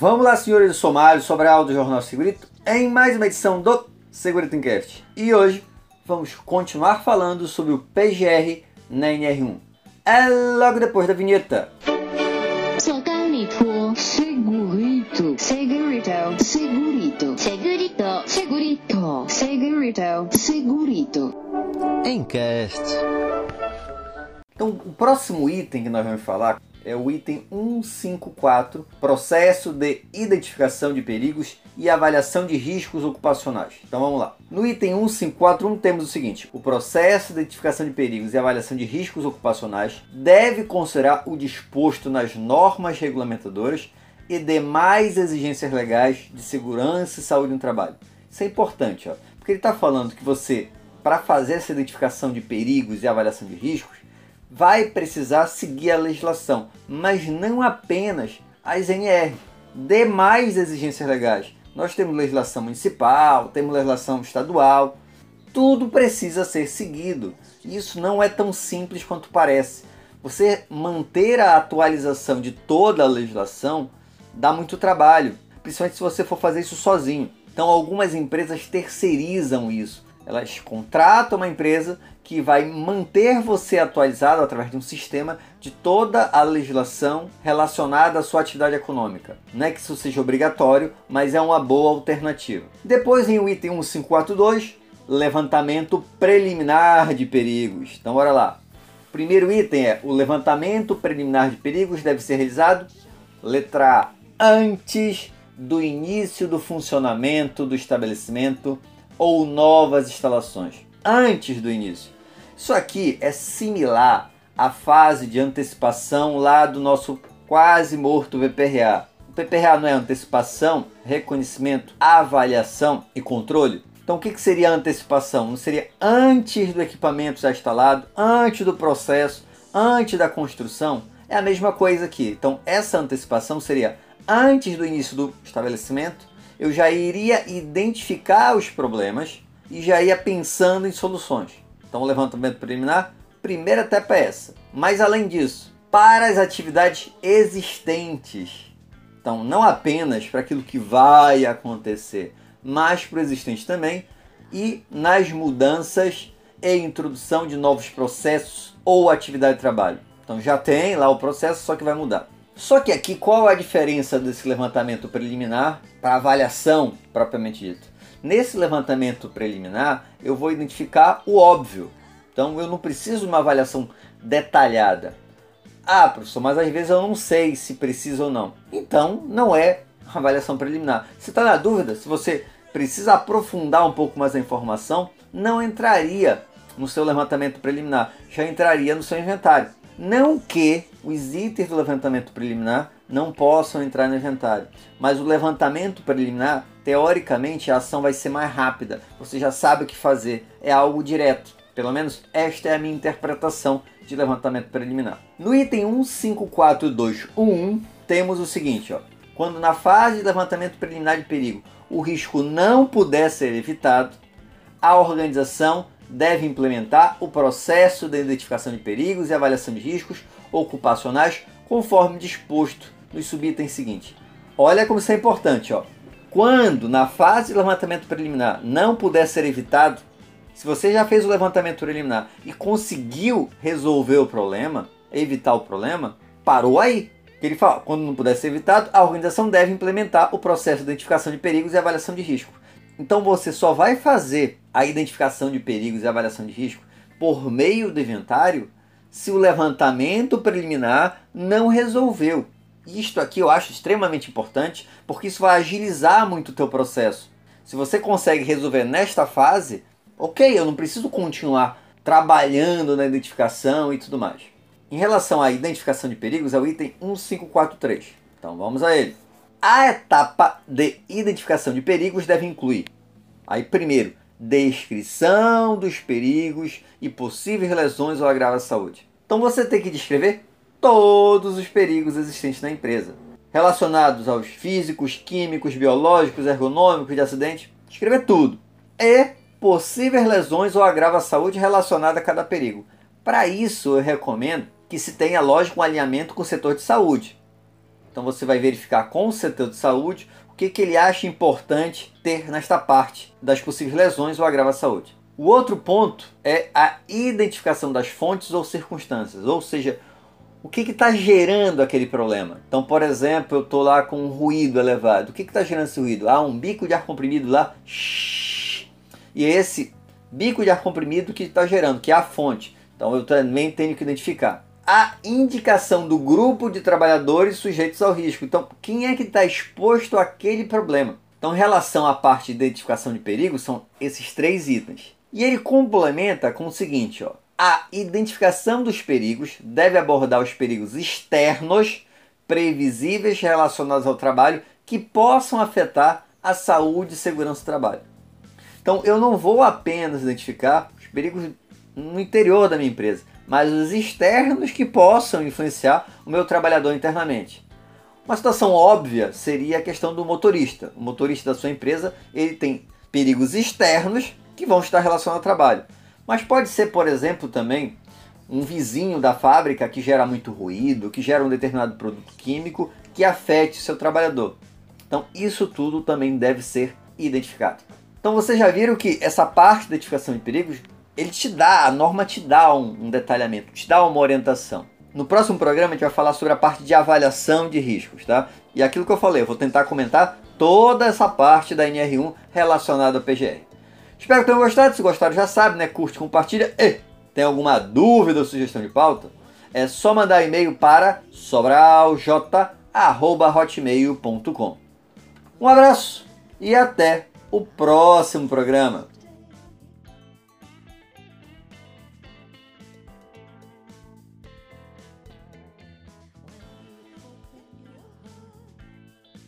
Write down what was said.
Vamos lá, senhores do Somário, Sobral do Jornal Segurito, em mais uma edição do Segurito Encast. E hoje vamos continuar falando sobre o PGR na NR1. É logo depois da vinheta. Segurito, segurito, segurito, segurito, segurito, segurito, segurito, segurito. Encast. Então, o próximo item que nós vamos falar é o item 154, processo de identificação de perigos e avaliação de riscos ocupacionais. Então vamos lá. No item 154.1 temos o seguinte: o processo de identificação de perigos e avaliação de riscos ocupacionais deve considerar o disposto nas normas regulamentadoras e demais exigências legais de segurança e saúde no trabalho. Isso é importante, ó, porque ele está falando que você, para fazer essa identificação de perigos e avaliação de riscos, vai precisar seguir a legislação, mas não apenas as NR, demais exigências legais. Nós temos legislação municipal, temos legislação estadual, tudo precisa ser seguido. Isso não é tão simples quanto parece. Você manter a atualização de toda a legislação dá muito trabalho, principalmente se você for fazer isso sozinho. Então, algumas empresas terceirizam isso. Elas contratam uma empresa que vai manter você atualizado através de um sistema de toda a legislação relacionada à sua atividade econômica. Não é que isso seja obrigatório, mas é uma boa alternativa. Depois, em o item 1542, levantamento preliminar de perigos. Então, bora lá. Primeiro item é o levantamento preliminar de perigos deve ser realizado, letra A, antes do início do funcionamento do estabelecimento ou novas instalações. Antes do início. Isso aqui é similar à fase de antecipação lá do nosso quase morto VPRA. O PPRA não é antecipação, reconhecimento, avaliação e controle? Então o que, seria a antecipação? Não seria antes do equipamento já instalado, antes do processo, antes da construção? É a mesma coisa aqui. Então essa antecipação seria antes do início do estabelecimento, eu já iria identificar os problemas e já ia pensando em soluções. Então, o levantamento preliminar, primeira etapa é essa. Mas além disso, para as atividades existentes, então não apenas para aquilo que vai acontecer, mas para o existente também, e nas mudanças e introdução de novos processos ou atividade de trabalho. Então já tem lá o processo, só que vai mudar. Só que aqui qual a diferença desse levantamento preliminar para avaliação propriamente dito? Nesse levantamento preliminar, eu vou identificar o óbvio. Então eu não preciso de uma avaliação detalhada. Ah, professor, mas às vezes eu não sei se precisa ou não. Então não é avaliação preliminar. Se está na dúvida, se você precisa aprofundar um pouco mais a informação, não entraria no seu levantamento preliminar, já entraria no seu inventário. Não que os itens do levantamento preliminar não possam entrar no inventário, mas o levantamento preliminar, teoricamente, a ação vai ser mais rápida. Você já sabe o que fazer, é algo direto. Pelo menos esta é a minha interpretação de levantamento preliminar. No item 154.2.1 temos o seguinte, ó. Quando na fase de levantamento preliminar de perigo o risco não puder ser evitado, a organização deve implementar o processo de identificação de perigos e avaliação de riscos ocupacionais conforme disposto nos subitens seguintes. Olha como isso é importante, ó. Quando na fase de levantamento preliminar não puder ser evitado, se você já fez o levantamento preliminar e conseguiu resolver o problema, evitar o problema, parou aí. Ele fala, quando não puder ser evitado, a organização deve implementar o processo de identificação de perigos e avaliação de risco. Então você só vai fazer a identificação de perigos e avaliação de risco por meio do inventário se o levantamento preliminar não resolveu. Isto aqui eu acho extremamente importante porque isso vai agilizar muito o teu processo. Se você consegue resolver nesta fase, ok, eu não preciso continuar trabalhando na identificação e tudo mais. Em relação à identificação de perigos, é o item 1543. Então vamos a ele. A etapa de identificação de perigos deve incluir, aí primeiro, descrição dos perigos e possíveis lesões ou agravo à saúde. Então você tem que descrever todos os perigos existentes na empresa, relacionados aos físicos, químicos, biológicos, ergonômicos de acidente, escrever tudo. E possíveis lesões ou agravo à saúde relacionado a cada perigo. Para isso, eu recomendo que se tenha, lógico, um alinhamento com o setor de saúde. Então você vai verificar com o setor de saúde o que, que ele acha importante ter nesta parte das possíveis lesões ou agravo à saúde. O outro ponto é a identificação das fontes ou circunstâncias, ou seja, o que está gerando aquele problema. Então, por exemplo, eu estou lá com um ruído elevado. O que está gerando esse ruído? Ah, um bico de ar comprimido lá. E é esse bico de ar comprimido que está gerando, que é a fonte. Então, eu também tenho que identificar a indicação do grupo de trabalhadores sujeitos ao risco. Então, quem é que está exposto àquele problema? Então, em relação à parte de identificação de perigo, são esses três itens. E ele complementa com o seguinte: ó, a identificação dos perigos deve abordar os perigos externos, previsíveis relacionados ao trabalho, que possam afetar a saúde e segurança do trabalho. Então, eu não vou apenas identificar os perigos no interior da minha empresa, mas os externos que possam influenciar o meu trabalhador internamente. Uma situação óbvia seria a questão do motorista. O motorista da sua empresa ele tem perigos externos que vão estar relacionados ao trabalho. Mas pode ser, por exemplo, também um vizinho da fábrica que gera muito ruído, que gera um determinado produto químico que afete seu trabalhador. Então, isso tudo também deve ser identificado. Então, vocês já viram que essa parte da identificação de perigos ele te dá, a norma te dá um, um detalhamento, te dá uma orientação. No próximo programa a gente vai falar sobre a parte de avaliação de riscos, tá? E aquilo que eu falei, eu vou tentar comentar toda essa parte da NR1 relacionada ao PGR. Espero que tenham gostado, se gostaram já sabe, né? Curte, compartilha e tem alguma dúvida ou sugestão de pauta? É só mandar e-mail para sobralj@hotmail.com. Um abraço e até o próximo programa.